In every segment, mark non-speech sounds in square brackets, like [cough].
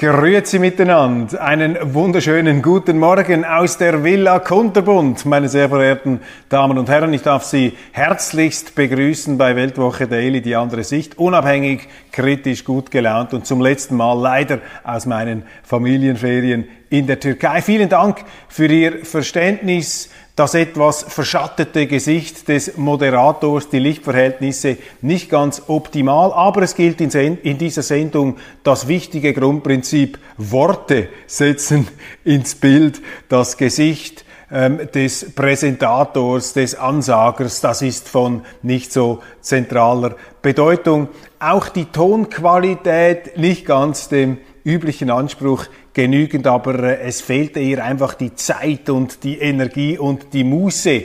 Grüezi miteinander. Einen wunderschönen guten Morgen aus der Villa Kunterbund, meine sehr verehrten Damen und Herren. Ich darf Sie herzlichst begrüßen bei Weltwoche Daily, die andere Sicht. Unabhängig, kritisch, gut gelaunt und zum letzten Mal leider aus meinen Familienferien in der Türkei. Vielen Dank für Ihr Verständnis das etwas verschattete Gesicht des Moderators, die Lichtverhältnisse nicht ganz optimal, aber es gilt in, dieser Sendung das wichtige Grundprinzip, Worte setzen ins Bild, das Gesicht ähm, des Präsentators, des Ansagers, das ist von nicht so zentraler Bedeutung. Auch die Tonqualität nicht ganz dem üblichen Anspruch genügend, aber äh, es fehlte ihr einfach die Zeit und die Energie und die Muße,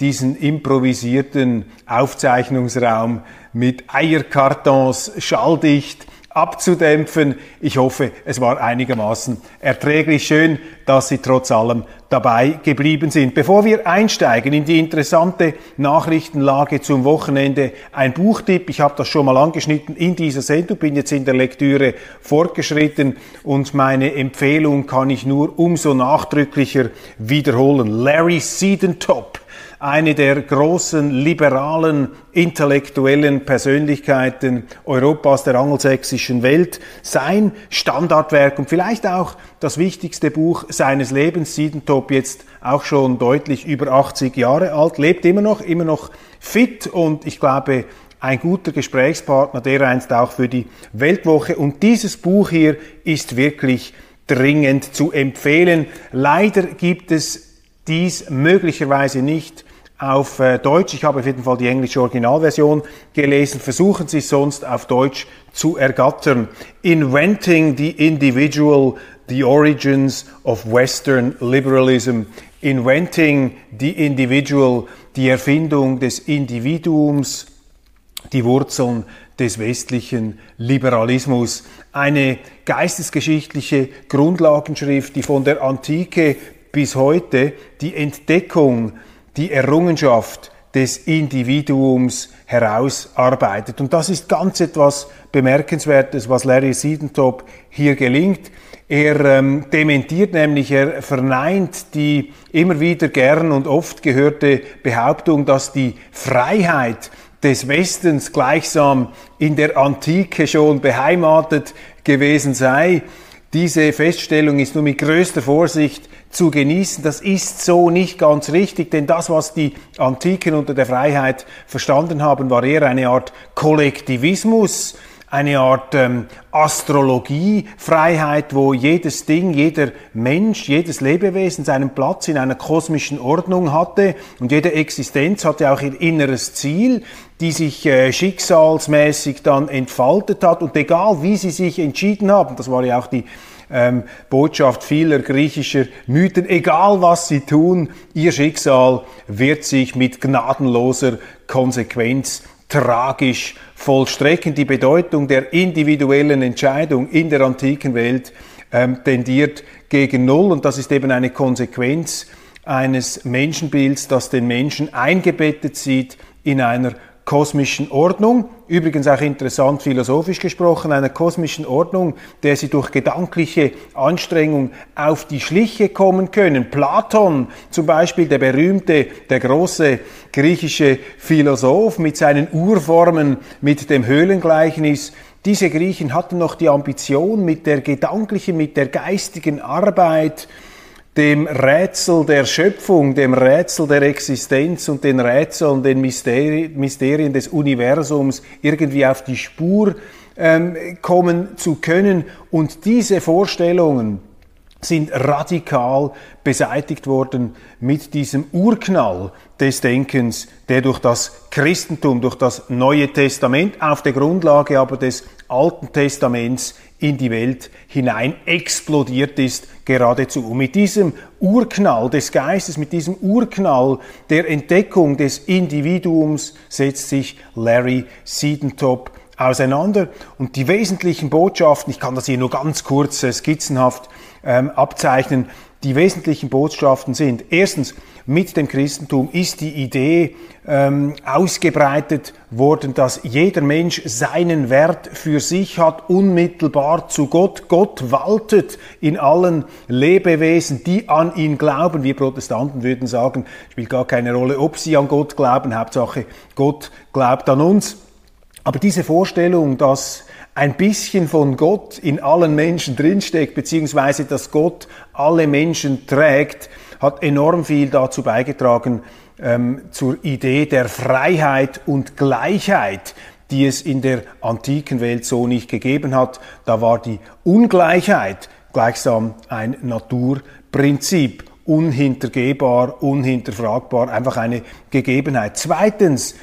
diesen improvisierten Aufzeichnungsraum mit Eierkartons schalldicht abzudämpfen. Ich hoffe, es war einigermaßen erträglich. Schön, dass Sie trotz allem dabei geblieben sind. Bevor wir einsteigen in die interessante Nachrichtenlage zum Wochenende, ein Buchtipp. Ich habe das schon mal angeschnitten in dieser Sendung, bin jetzt in der Lektüre fortgeschritten und meine Empfehlung kann ich nur umso nachdrücklicher wiederholen. Larry Seedentop eine der großen liberalen intellektuellen Persönlichkeiten Europas, der angelsächsischen Welt, sein Standardwerk und vielleicht auch das wichtigste Buch seines Lebens, Siedentop, jetzt auch schon deutlich über 80 Jahre alt, lebt immer noch, immer noch fit und ich glaube, ein guter Gesprächspartner, der einst auch für die Weltwoche. Und dieses Buch hier ist wirklich dringend zu empfehlen. Leider gibt es dies möglicherweise nicht auf äh, Deutsch. Ich habe auf jeden Fall die englische Originalversion gelesen. Versuchen Sie es sonst auf Deutsch zu ergattern. Inventing the Individual, the Origins of Western Liberalism. Inventing the Individual, die Erfindung des Individuums, die Wurzeln des westlichen Liberalismus. Eine geistesgeschichtliche Grundlagenschrift, die von der Antike bis heute die Entdeckung die Errungenschaft des Individuums herausarbeitet. Und das ist ganz etwas Bemerkenswertes, was Larry Siedentop hier gelingt. Er ähm, dementiert nämlich, er verneint die immer wieder gern und oft gehörte Behauptung, dass die Freiheit des Westens gleichsam in der Antike schon beheimatet gewesen sei. Diese Feststellung ist nur mit größter Vorsicht zu genießen. Das ist so nicht ganz richtig, denn das, was die Antiken unter der Freiheit verstanden haben, war eher eine Art Kollektivismus, eine Art ähm, Astrologiefreiheit, wo jedes Ding, jeder Mensch, jedes Lebewesen seinen Platz in einer kosmischen Ordnung hatte. Und jede Existenz hatte auch ihr inneres Ziel, die sich äh, schicksalsmäßig dann entfaltet hat. Und egal wie sie sich entschieden haben, das war ja auch die ähm, Botschaft vieler griechischer Mythen, egal was sie tun, ihr Schicksal wird sich mit gnadenloser Konsequenz tragisch vollstrecken. Die Bedeutung der individuellen Entscheidung in der antiken Welt ähm, tendiert gegen Null und das ist eben eine Konsequenz eines Menschenbilds, das den Menschen eingebettet sieht in einer kosmischen Ordnung, übrigens auch interessant philosophisch gesprochen, einer kosmischen Ordnung, der sie durch gedankliche Anstrengung auf die Schliche kommen können. Platon zum Beispiel, der berühmte, der große griechische Philosoph mit seinen Urformen, mit dem Höhlengleichnis, diese Griechen hatten noch die Ambition, mit der gedanklichen, mit der geistigen Arbeit dem Rätsel der Schöpfung, dem Rätsel der Existenz und den Rätseln, den Mysterien des Universums irgendwie auf die Spur ähm, kommen zu können. Und diese Vorstellungen, sind radikal beseitigt worden mit diesem Urknall des Denkens, der durch das Christentum, durch das Neue Testament, auf der Grundlage aber des Alten Testaments in die Welt hinein explodiert ist geradezu. Und mit diesem Urknall des Geistes, mit diesem Urknall der Entdeckung des Individuums setzt sich Larry Siedentop auseinander. Und die wesentlichen Botschaften, ich kann das hier nur ganz kurz äh, skizzenhaft ähm, abzeichnen, die wesentlichen Botschaften sind, erstens, mit dem Christentum ist die Idee ähm, ausgebreitet worden, dass jeder Mensch seinen Wert für sich hat, unmittelbar zu Gott. Gott waltet in allen Lebewesen, die an ihn glauben. Wir Protestanten würden sagen, spielt gar keine Rolle, ob sie an Gott glauben, Hauptsache Gott glaubt an uns. Aber diese Vorstellung, dass ein bisschen von Gott in allen Menschen drinsteckt, beziehungsweise dass Gott alle Menschen trägt, hat enorm viel dazu beigetragen ähm, zur Idee der Freiheit und Gleichheit, die es in der antiken Welt so nicht gegeben hat. Da war die Ungleichheit gleichsam ein Naturprinzip, unhintergehbar, unhinterfragbar, einfach eine Gegebenheit. Zweitens,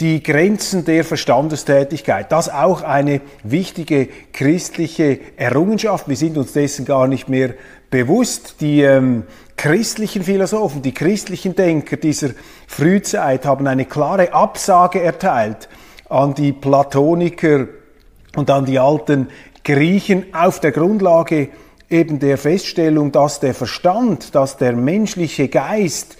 die Grenzen der Verstandestätigkeit. Das auch eine wichtige christliche Errungenschaft. Wir sind uns dessen gar nicht mehr bewusst. Die ähm, christlichen Philosophen, die christlichen Denker dieser Frühzeit haben eine klare Absage erteilt an die Platoniker und an die alten Griechen auf der Grundlage eben der Feststellung, dass der Verstand, dass der menschliche Geist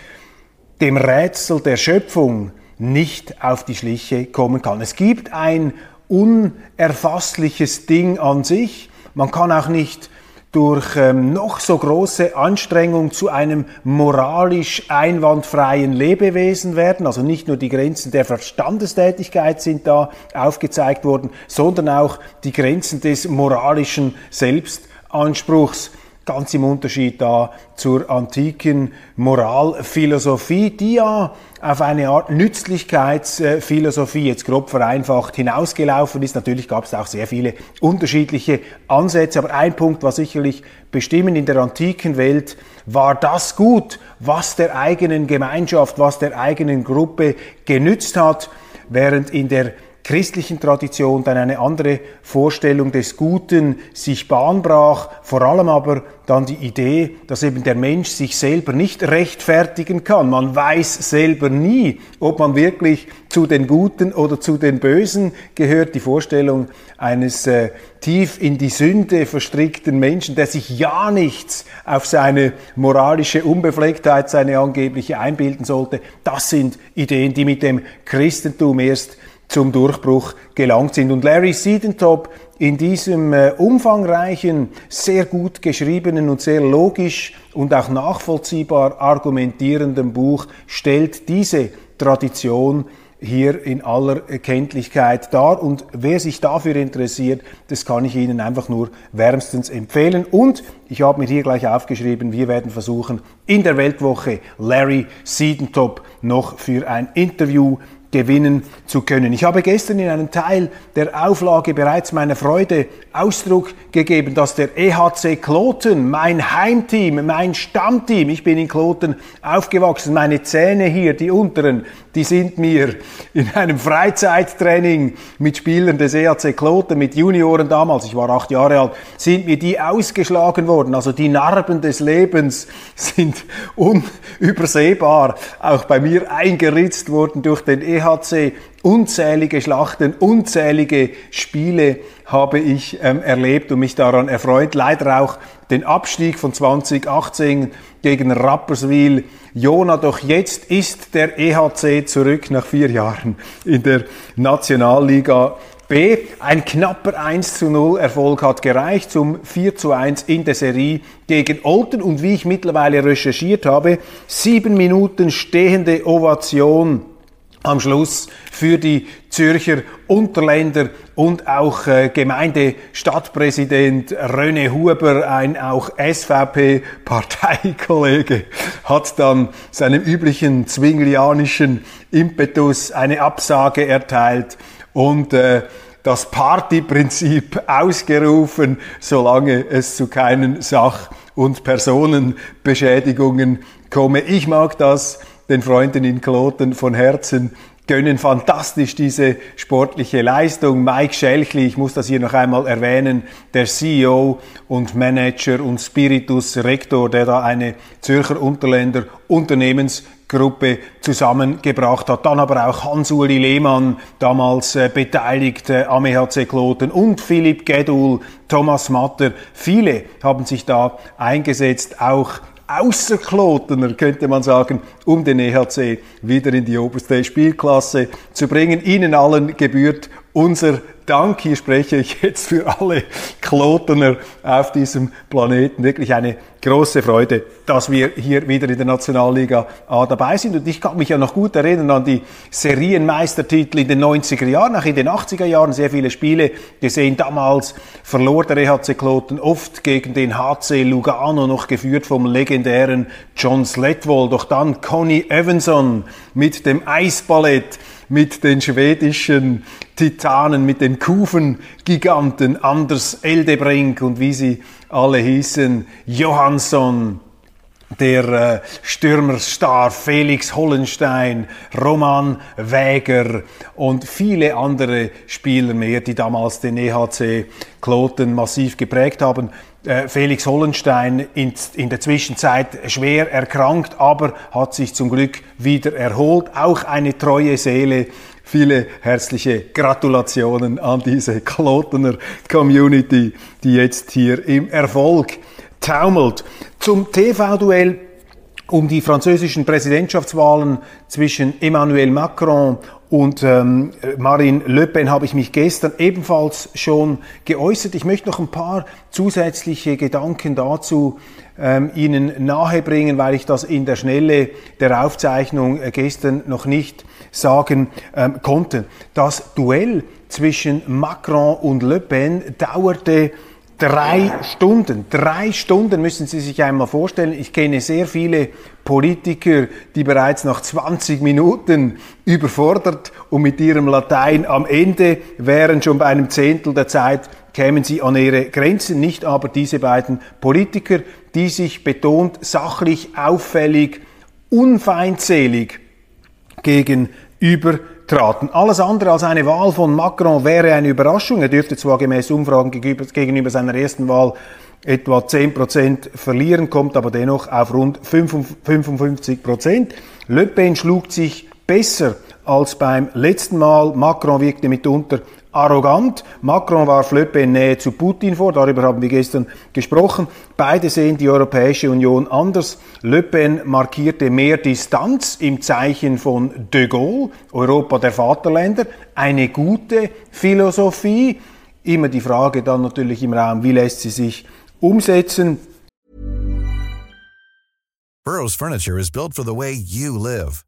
dem Rätsel der Schöpfung nicht auf die Schliche kommen kann. Es gibt ein unerfassliches Ding an sich. Man kann auch nicht durch ähm, noch so große Anstrengung zu einem moralisch einwandfreien Lebewesen werden. Also nicht nur die Grenzen der Verstandestätigkeit sind da aufgezeigt worden, sondern auch die Grenzen des moralischen Selbstanspruchs ganz im Unterschied da zur antiken Moralphilosophie, die ja auf eine Art Nützlichkeitsphilosophie, jetzt grob vereinfacht, hinausgelaufen ist. Natürlich gab es auch sehr viele unterschiedliche Ansätze, aber ein Punkt war sicherlich bestimmend in der antiken Welt, war das gut, was der eigenen Gemeinschaft, was der eigenen Gruppe genützt hat, während in der christlichen Tradition dann eine andere Vorstellung des Guten sich Bahn brach, vor allem aber dann die Idee, dass eben der Mensch sich selber nicht rechtfertigen kann. Man weiß selber nie, ob man wirklich zu den Guten oder zu den Bösen gehört. Die Vorstellung eines äh, tief in die Sünde verstrickten Menschen, der sich ja nichts auf seine moralische Unbeflecktheit, seine angebliche einbilden sollte, das sind Ideen, die mit dem Christentum erst zum Durchbruch gelangt sind. Und Larry Siedentop in diesem äh, umfangreichen, sehr gut geschriebenen und sehr logisch und auch nachvollziehbar argumentierenden Buch stellt diese Tradition hier in aller Kenntlichkeit dar. Und wer sich dafür interessiert, das kann ich Ihnen einfach nur wärmstens empfehlen. Und ich habe mir hier gleich aufgeschrieben, wir werden versuchen, in der Weltwoche Larry Siedentop noch für ein Interview gewinnen zu können. Ich habe gestern in einem Teil der Auflage bereits meiner Freude Ausdruck gegeben, dass der EHC Kloten, mein Heimteam, mein Stammteam, ich bin in Kloten aufgewachsen, meine Zähne hier, die unteren, die sind mir in einem Freizeittraining mit Spielern des EHC Kloten, mit Junioren damals, ich war acht Jahre alt, sind mir die ausgeschlagen worden. Also die Narben des Lebens sind unübersehbar auch bei mir eingeritzt worden durch den EHC. Unzählige Schlachten, unzählige Spiele habe ich ähm, erlebt und mich daran erfreut. Leider auch den Abstieg von 2018 gegen Rapperswil. Jona, doch jetzt ist der EHC zurück nach vier Jahren in der Nationalliga B. Ein knapper 1 zu 0 Erfolg hat gereicht zum 4 zu 1 in der Serie gegen Olten und wie ich mittlerweile recherchiert habe, sieben Minuten stehende Ovation am Schluss für die Zürcher Unterländer und auch äh, Gemeindestadtpräsident René Huber, ein auch SVP-Parteikollege, [laughs] hat dann seinem üblichen zwinglianischen Impetus eine Absage erteilt und äh, das Partyprinzip ausgerufen, solange es zu keinen Sach- und Personenbeschädigungen komme. Ich mag das den Freunden in Kloten von Herzen gönnen fantastisch diese sportliche Leistung. Mike Schelchli, ich muss das hier noch einmal erwähnen, der CEO und Manager und Spiritus Rektor, der da eine Zürcher Unterländer Unternehmensgruppe zusammengebracht hat. Dann aber auch Hans-Uli Lehmann, damals äh, beteiligt äh, am EHC Kloten und Philipp Gedul, Thomas Matter. Viele haben sich da eingesetzt, auch Außerklotener, könnte man sagen, um den EHC wieder in die oberste Spielklasse zu bringen. Ihnen allen gebührt unser Dank. Hier spreche ich jetzt für alle Klotener auf diesem Planeten. Wirklich eine große Freude, dass wir hier wieder in der Nationalliga A dabei sind. Und ich kann mich ja noch gut erinnern an die Serienmeistertitel in den 90er Jahren, auch in den 80er Jahren sehr viele Spiele gesehen. Damals verlor der EHC Kloten oft gegen den HC Lugano, noch geführt vom legendären John Sletwold. Doch dann Conny Evanson mit dem Eisballett mit den schwedischen Titanen, mit den Kufen-Giganten, Anders Eldebrink und wie sie alle hießen, Johansson, der äh, Stürmerstar Felix Hollenstein, Roman Wäger und viele andere Spieler mehr, die damals den EHC Kloten massiv geprägt haben. Äh, Felix Hollenstein in, der Zwischenzeit schwer erkrankt, aber hat sich zum Glück wieder erholt. Auch eine treue Seele. Viele herzliche Gratulationen an diese Klotener Community, die jetzt hier im Erfolg taumelt. Zum TV-Duell um die französischen Präsidentschaftswahlen zwischen Emmanuel Macron und ähm, Marine Le Pen habe ich mich gestern ebenfalls schon geäußert. Ich möchte noch ein paar zusätzliche Gedanken dazu ähm, Ihnen nahebringen, weil ich das in der Schnelle der Aufzeichnung äh, gestern noch nicht sagen ähm, konnte. Das Duell zwischen Macron und Le Pen dauerte Drei Stunden, drei Stunden müssen Sie sich einmal vorstellen. Ich kenne sehr viele Politiker, die bereits nach 20 Minuten überfordert und mit ihrem Latein am Ende wären, schon bei einem Zehntel der Zeit kämen sie an ihre Grenzen, nicht aber diese beiden Politiker, die sich betont sachlich, auffällig, unfeindselig gegenüber traten. Alles andere als eine Wahl von Macron wäre eine Überraschung. Er dürfte zwar gemäß Umfragen gegenüber seiner ersten Wahl etwa 10% verlieren, kommt aber dennoch auf rund 55%. Le Pen schlug sich besser als beim letzten Mal. Macron wirkte mitunter arrogant. Macron warf Le Pen Nähe zu Putin vor, darüber haben wir gestern gesprochen. Beide sehen die Europäische Union anders. Le Pen markierte mehr Distanz im Zeichen von de Gaulle, Europa der Vaterländer, eine gute Philosophie. Immer die Frage dann natürlich im Raum, wie lässt sie sich umsetzen. Burroughs Furniture is built for the way you live.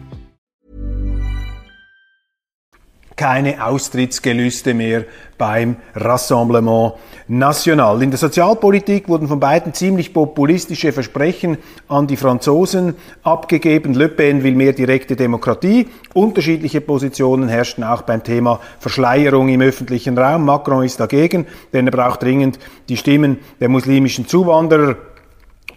keine Austrittsgelüste mehr beim Rassemblement National. In der Sozialpolitik wurden von beiden ziemlich populistische Versprechen an die Franzosen abgegeben. Le Pen will mehr direkte Demokratie. Unterschiedliche Positionen herrschten auch beim Thema Verschleierung im öffentlichen Raum. Macron ist dagegen, denn er braucht dringend die Stimmen der muslimischen Zuwanderer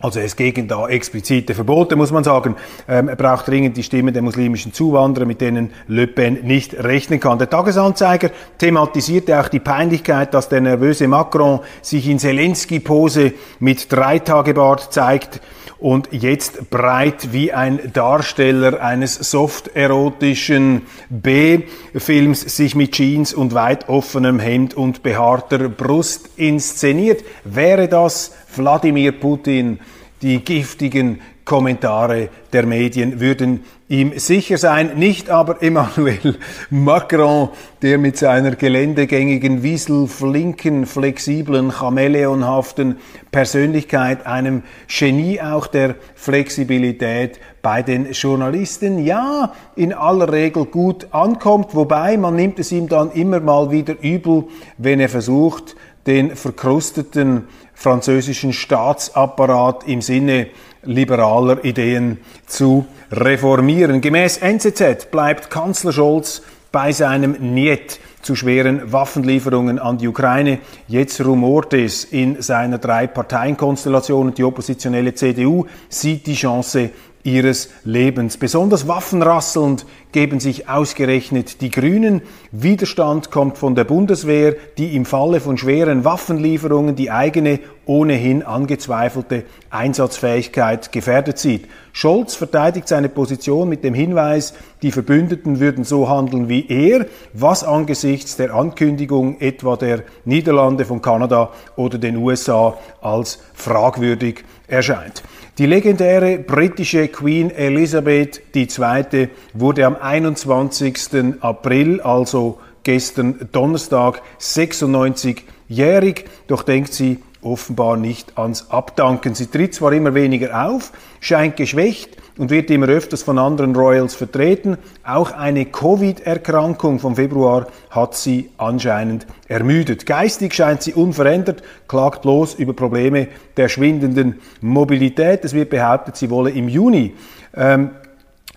Also es gegen da explizite Verbote, muss man sagen. Ähm, er braucht dringend die Stimme der muslimischen Zuwanderer, mit denen Le Pen nicht rechnen kann. Der Tagesanzeiger thematisierte auch die Peinlichkeit, dass der nervöse Macron sich in Zelensky-Pose mit Dreitagebart zeigt und jetzt breit wie ein Darsteller eines soft-erotischen B-Films sich mit Jeans und weit offenem Hemd und behaarter Brust inszeniert. Wäre das Wladimir Putin die giftigen Kommentare der Medien würden ihm sicher sein, nicht aber Emmanuel Macron, der mit seiner geländegängigen, wieselflinken, flexiblen, chameleonhaften Persönlichkeit, einem Genie auch der Flexibilität bei den Journalisten, ja, in aller Regel gut ankommt, wobei man nimmt es ihm dann immer mal wieder übel, wenn er versucht, den verkrusteten französischen Staatsapparat im Sinne liberaler Ideen zu reformieren. Gemäß NZZ bleibt Kanzler Scholz bei seinem Niet zu schweren Waffenlieferungen an die Ukraine. Jetzt rumort es in seiner Drei-Parteien-Konstellation und die oppositionelle CDU sieht die Chance ihres Lebens. Besonders waffenrasselnd geben sich ausgerechnet die Grünen. Widerstand kommt von der Bundeswehr, die im Falle von schweren Waffenlieferungen die eigene ohnehin angezweifelte Einsatzfähigkeit gefährdet sieht. Scholz verteidigt seine Position mit dem Hinweis, die Verbündeten würden so handeln wie er, was angesichts der Ankündigung etwa der Niederlande von Kanada oder den USA als fragwürdig erscheint. Die legendäre britische Queen Elizabeth II. wurde am 21. April, also gestern Donnerstag, 96-jährig, doch denkt sie offenbar nicht ans Abdanken. Sie tritt zwar immer weniger auf, scheint geschwächt, und wird immer öfters von anderen Royals vertreten. Auch eine Covid-Erkrankung vom Februar hat sie anscheinend ermüdet. Geistig scheint sie unverändert, klagt bloß über Probleme der schwindenden Mobilität. Es wird behauptet, sie wolle im Juni ähm,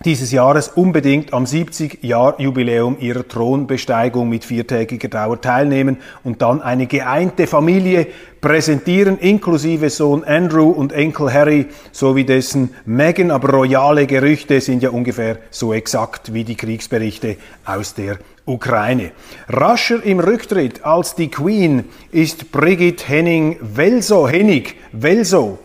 dieses Jahres unbedingt am 70-Jahr-Jubiläum ihrer Thronbesteigung mit viertägiger Dauer teilnehmen und dann eine geeinte Familie präsentieren, inklusive Sohn Andrew und Enkel Harry sowie dessen Meghan. Aber royale Gerüchte sind ja ungefähr so exakt wie die Kriegsberichte aus der Ukraine. Rascher im Rücktritt als die Queen ist Brigitte Henning-Welso, Hennig, Welso.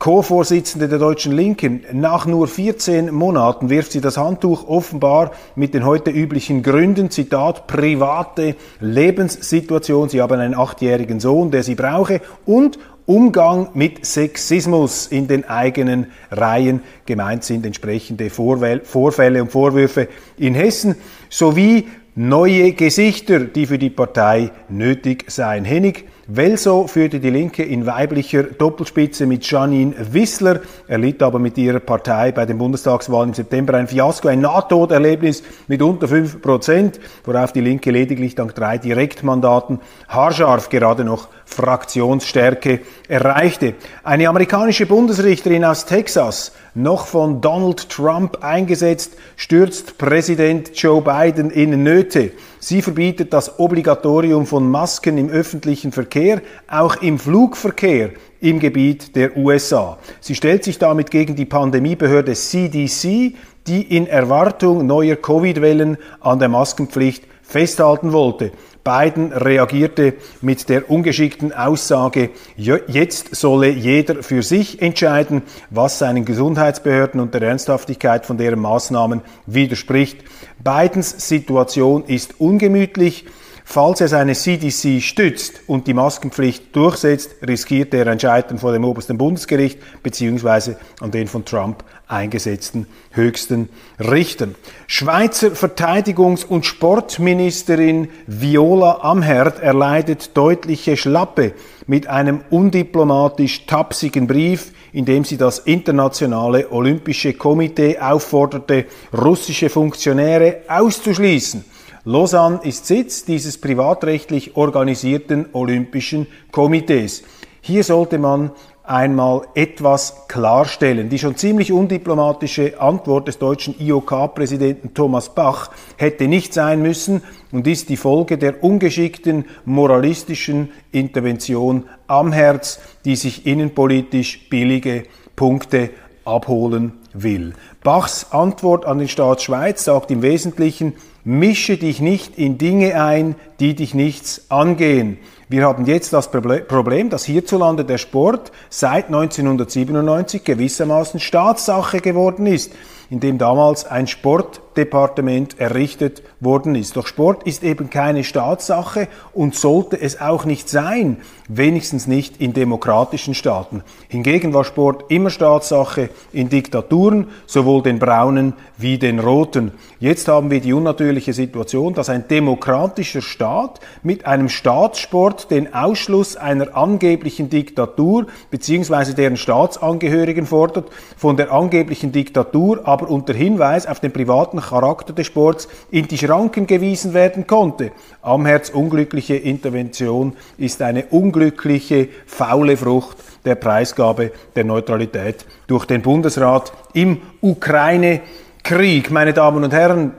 Co-Vorsitzende der Deutschen Linken. Nach nur 14 Monaten wirft sie das Handtuch offenbar mit den heute üblichen Gründen, Zitat, private Lebenssituation. Sie haben einen achtjährigen Sohn, der sie brauche und Umgang mit Sexismus in den eigenen Reihen. Gemeint sind entsprechende Vorfälle und Vorwürfe in Hessen sowie neue Gesichter, die für die Partei nötig seien. Hennig Welso führte die Linke in weiblicher Doppelspitze mit Janine Wissler, erlitt aber mit ihrer Partei bei den Bundestagswahlen im September ein Fiasko, ein Nahtoderlebnis mit unter 5 Prozent, worauf die Linke lediglich dank drei Direktmandaten haarscharf gerade noch Fraktionsstärke erreichte. Eine amerikanische Bundesrichterin aus Texas, noch von Donald Trump eingesetzt, stürzt Präsident Joe Biden in Nöte. Sie verbietet das Obligatorium von Masken im öffentlichen Verkehr, auch im Flugverkehr im Gebiet der USA. Sie stellt sich damit gegen die Pandemiebehörde CDC, die in Erwartung neuer Covid-Wellen an der Maskenpflicht festhalten wollte. Biden reagierte mit der ungeschickten Aussage, jetzt solle jeder für sich entscheiden, was seinen Gesundheitsbehörden und der Ernsthaftigkeit von deren Maßnahmen widerspricht. Bidens Situation ist ungemütlich. Falls er seine CDC stützt und die Maskenpflicht durchsetzt, riskiert er ein Scheitern vor dem obersten Bundesgericht bzw. an den von Trump eingesetzten höchsten Richtern. Schweizer Verteidigungs- und Sportministerin Viola Amherd erleidet deutliche Schlappe mit einem undiplomatisch tapsigen Brief, in dem sie das Internationale Olympische Komitee aufforderte, russische Funktionäre auszuschließen. Lausanne ist Sitz dieses privatrechtlich organisierten Olympischen Komitees. Hier sollte man einmal etwas klarstellen. Die schon ziemlich undiplomatische Antwort des deutschen IOK-Präsidenten Thomas Bach hätte nicht sein müssen und ist die Folge der ungeschickten moralistischen Intervention am Herz, die sich innenpolitisch billige Punkte abholen will. Bachs Antwort an den Staat Schweiz sagt im Wesentlichen, mische dich nicht in Dinge ein, die dich nichts angehen. Wir haben jetzt das Problem, dass hierzulande der Sport seit 1997 gewissermaßen Staatssache geworden ist, indem damals ein Sportdepartement errichtet worden ist. Doch Sport ist eben keine Staatssache und sollte es auch nicht sein, wenigstens nicht in demokratischen Staaten. Hingegen war Sport immer Staatssache in Diktaturen, sowohl den braunen wie den roten. Jetzt haben wir die unnatürliche Situation, dass ein demokratischer Staat mit einem Staatssport den Ausschluss einer angeblichen Diktatur bzw. deren Staatsangehörigen fordert, von der angeblichen Diktatur aber unter Hinweis auf den privaten Charakter des Sports in die Schranken gewiesen werden konnte. Amherz unglückliche Intervention ist eine unglückliche, faule Frucht der Preisgabe der Neutralität durch den Bundesrat im Ukraine-Krieg. Meine Damen und Herren,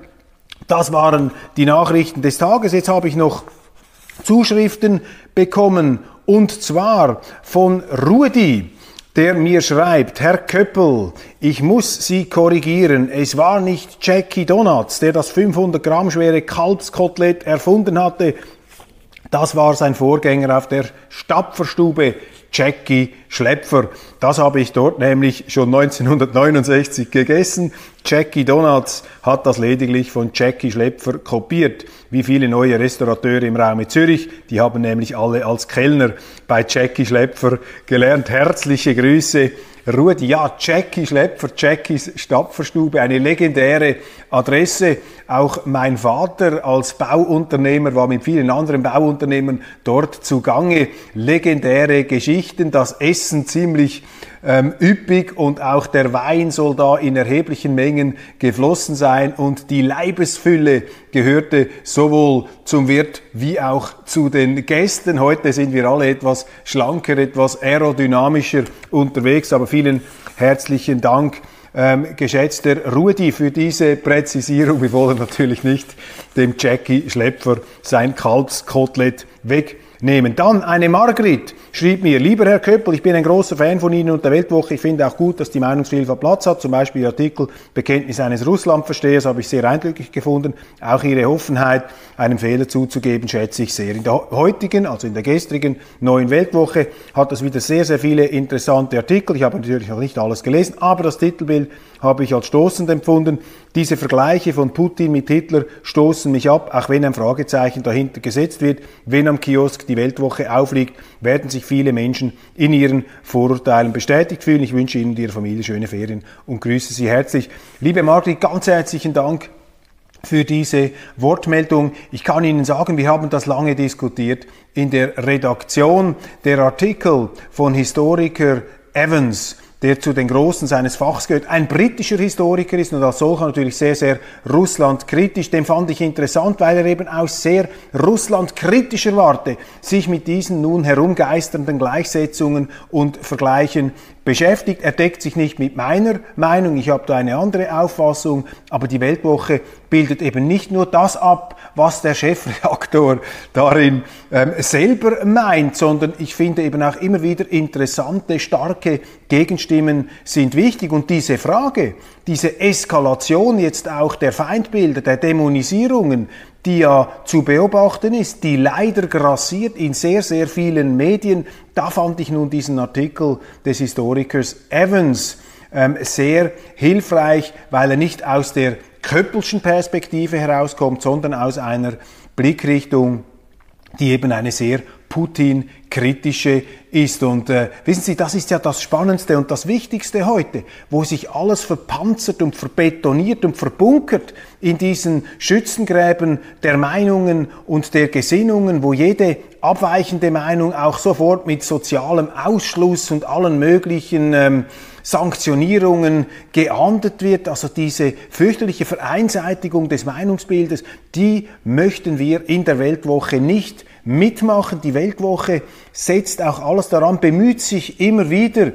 das waren die Nachrichten des Tages. Jetzt habe ich noch Zuschriften bekommen und zwar von Rudi der mir schreibt, Herr Köppel, ich muss Sie korrigieren, es war nicht Jackie Donuts, der das 500 Gramm schwere Kalbskotelett erfunden hatte, das war sein Vorgänger auf der Stapferstube, Jackie Schlepfer. Das habe ich dort nämlich schon 1969 gegessen. Jackie Donuts hat das lediglich von Jackie Schlepfer kopiert. Wie viele neue Restaurateure im Raum Zürich, die haben nämlich alle als Kellner bei Jackie Schlepfer gelernt. Herzliche Grüße Rudi, ja, Jackie Schlepfer, Jackies Stapferstube, eine legendäre Adresse. Auch mein Vater als Bauunternehmer war mit vielen anderen Bauunternehmern dort zugange. Legendäre Geschichten, das Essen ziemlich ähm, üppig und auch der Wein soll da in erheblichen Mengen geflossen sein und die Leibesfülle gehörte sowohl zum Wirt wie auch zu den Gästen. Heute sind wir alle etwas schlanker, etwas aerodynamischer unterwegs, aber vielen herzlichen Dank. Ähm, geschätzter Rudi, für diese Präzisierung. Wir wollen natürlich nicht dem Jackie Schlepfer sein Kalbskotelett wegnehmen. Dann eine Margrit schrieb mir, lieber Herr Köppel, ich bin ein großer Fan von Ihnen und der Weltwoche. Ich finde auch gut, dass die Meinungsvielfalt Platz hat. Zum Beispiel Ihr Artikel Bekenntnis eines Russlandverstehers habe ich sehr eindrücklich gefunden. Auch Ihre Offenheit, einem Fehler zuzugeben, schätze ich sehr. In der heutigen, also in der gestrigen neuen Weltwoche hat es wieder sehr, sehr viele interessante Artikel. Ich habe natürlich noch nicht alles gelesen, aber das Titelbild habe ich als stoßend empfunden. Diese Vergleiche von Putin mit Hitler stoßen mich ab, auch wenn ein Fragezeichen dahinter gesetzt wird. Wenn am Kiosk die Weltwoche aufliegt, werden sich viele Menschen in ihren Vorurteilen bestätigt fühlen. Ich wünsche Ihnen und Ihrer Familie schöne Ferien und grüße Sie herzlich. Liebe Margrit, ganz herzlichen Dank für diese Wortmeldung. Ich kann Ihnen sagen, wir haben das lange diskutiert in der Redaktion. Der Artikel von Historiker Evans der zu den Großen seines Fachs gehört, ein britischer Historiker ist und als solcher natürlich sehr, sehr russlandkritisch. Den fand ich interessant, weil er eben aus sehr russlandkritischer Warte sich mit diesen nun herumgeisternden Gleichsetzungen und Vergleichen beschäftigt. Er deckt sich nicht mit meiner Meinung, ich habe da eine andere Auffassung, aber die Weltwoche bildet eben nicht nur das ab, was der Chefredaktor [laughs] darin ähm, selber meint, sondern ich finde eben auch immer wieder interessante, starke Gegenstimmen sind wichtig. Und diese Frage, diese Eskalation jetzt auch der Feindbilder, der Dämonisierungen, die ja zu beobachten ist, die leider grassiert in sehr, sehr vielen Medien. Da fand ich nun diesen Artikel des Historikers Evans ähm, sehr hilfreich, weil er nicht aus der Köppelschen Perspektive herauskommt, sondern aus einer Blickrichtung, die eben eine sehr Putin-kritische ist. Und äh, wissen Sie, das ist ja das Spannendste und das Wichtigste heute, wo sich alles verpanzert und verbetoniert und verbunkert in diesen Schützengräben der Meinungen und der Gesinnungen, wo jede abweichende Meinung auch sofort mit sozialem Ausschluss und allen möglichen ähm, Sanktionierungen geahndet wird, also diese fürchterliche Vereinseitigung des Meinungsbildes, die möchten wir in der Weltwoche nicht mitmachen. Die Weltwoche setzt auch alles daran, bemüht sich immer wieder,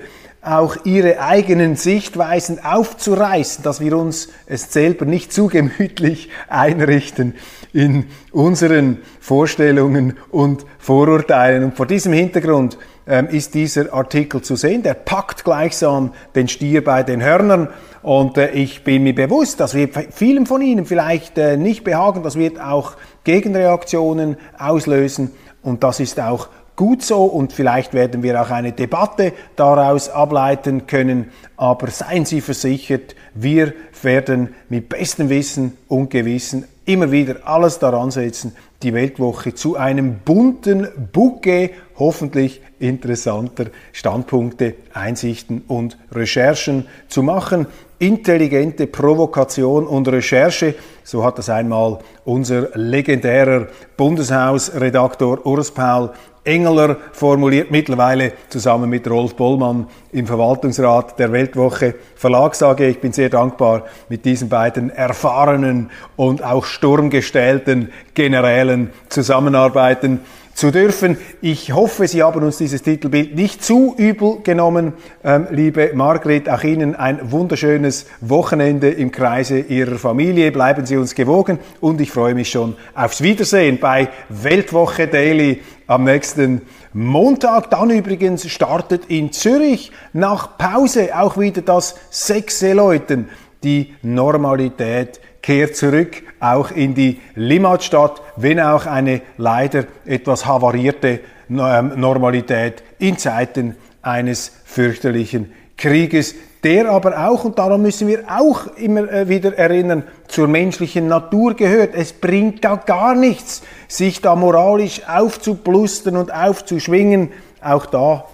auch ihre eigenen Sichtweisen aufzureißen, dass wir uns es selber nicht zu gemütlich einrichten in unseren Vorstellungen und Vorurteilen. Und vor diesem Hintergrund ist dieser Artikel zu sehen. Der packt gleichsam den Stier bei den Hörnern. Und äh, ich bin mir bewusst, dass wir vielen von Ihnen vielleicht äh, nicht behagen. Das wird auch Gegenreaktionen auslösen. Und das ist auch gut so und vielleicht werden wir auch eine Debatte daraus ableiten können. Aber seien Sie versichert, wir werden mit bestem Wissen und Gewissen immer wieder alles daran setzen, die Weltwoche zu einem bunten Bouquet hoffentlich interessanter Standpunkte, Einsichten und Recherchen zu machen. Intelligente Provokation und Recherche, so hat das einmal unser legendärer Bundeshausredaktor Urs Paul Engeler formuliert, mittlerweile zusammen mit Rolf Bollmann im Verwaltungsrat der Weltwoche Verlags AG. Ich bin sehr dankbar, mit diesen beiden erfahrenen und auch sturmgestellten Generälen zusammenarbeiten zu dürfen. Ich hoffe, Sie haben uns dieses Titelbild nicht zu übel genommen. Ähm, liebe Margret, auch Ihnen ein wunderschönes Wochenende im Kreise Ihrer Familie. Bleiben Sie uns gewogen und ich freue mich schon aufs Wiedersehen bei Weltwoche Daily am nächsten Montag. Dann übrigens startet in Zürich nach Pause auch wieder das Sechse-Läuten, die Normalität kehrt zurück, auch in die Limmatstadt, wenn auch eine leider etwas havarierte ähm, Normalität in Zeiten eines fürchterlichen Krieges, der aber auch, und daran müssen wir auch immer äh, wieder erinnern, zur menschlichen Natur gehört. Es bringt da gar nichts, sich da moralisch aufzublustern und aufzuschwingen. Auch da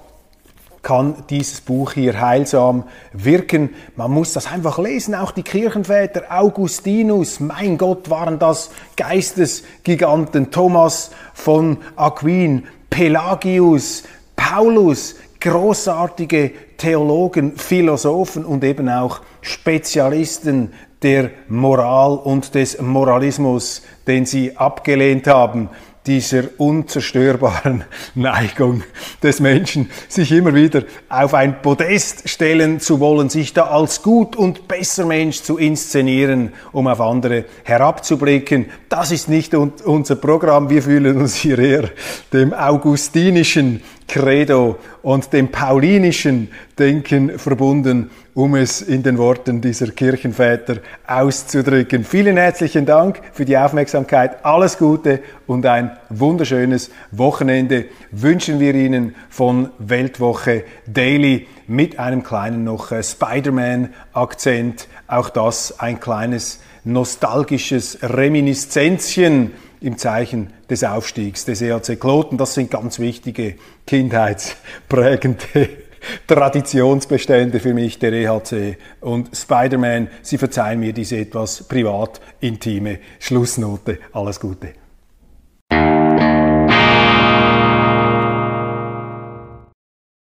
kann dieses Buch hier heilsam wirken. Man muss das einfach lesen, auch die Kirchenväter, Augustinus, mein Gott, waren das Geistesgiganten, Thomas von Aquin, Pelagius, Paulus, großartige Theologen, Philosophen und eben auch Spezialisten der Moral und des Moralismus, den sie abgelehnt haben dieser unzerstörbaren [laughs] Neigung des Menschen, sich immer wieder auf ein Podest stellen zu wollen, sich da als gut und besser Mensch zu inszenieren, um auf andere herabzublicken. Das ist nicht unser Programm. Wir fühlen uns hier eher dem augustinischen Credo und dem paulinischen Denken verbunden, um es in den Worten dieser Kirchenväter auszudrücken. Vielen herzlichen Dank für die Aufmerksamkeit. Alles Gute und ein wunderschönes Wochenende wünschen wir Ihnen von Weltwoche Daily mit einem kleinen noch Spider-Man-Akzent. Auch das ein kleines nostalgisches Reminiszenzchen im Zeichen des Aufstiegs des EAC Kloten. Das sind ganz wichtige kindheitsprägende [laughs] Traditionsbestände für mich, der EHC und Spider-Man. Sie verzeihen mir diese etwas privat intime Schlussnote. Alles Gute.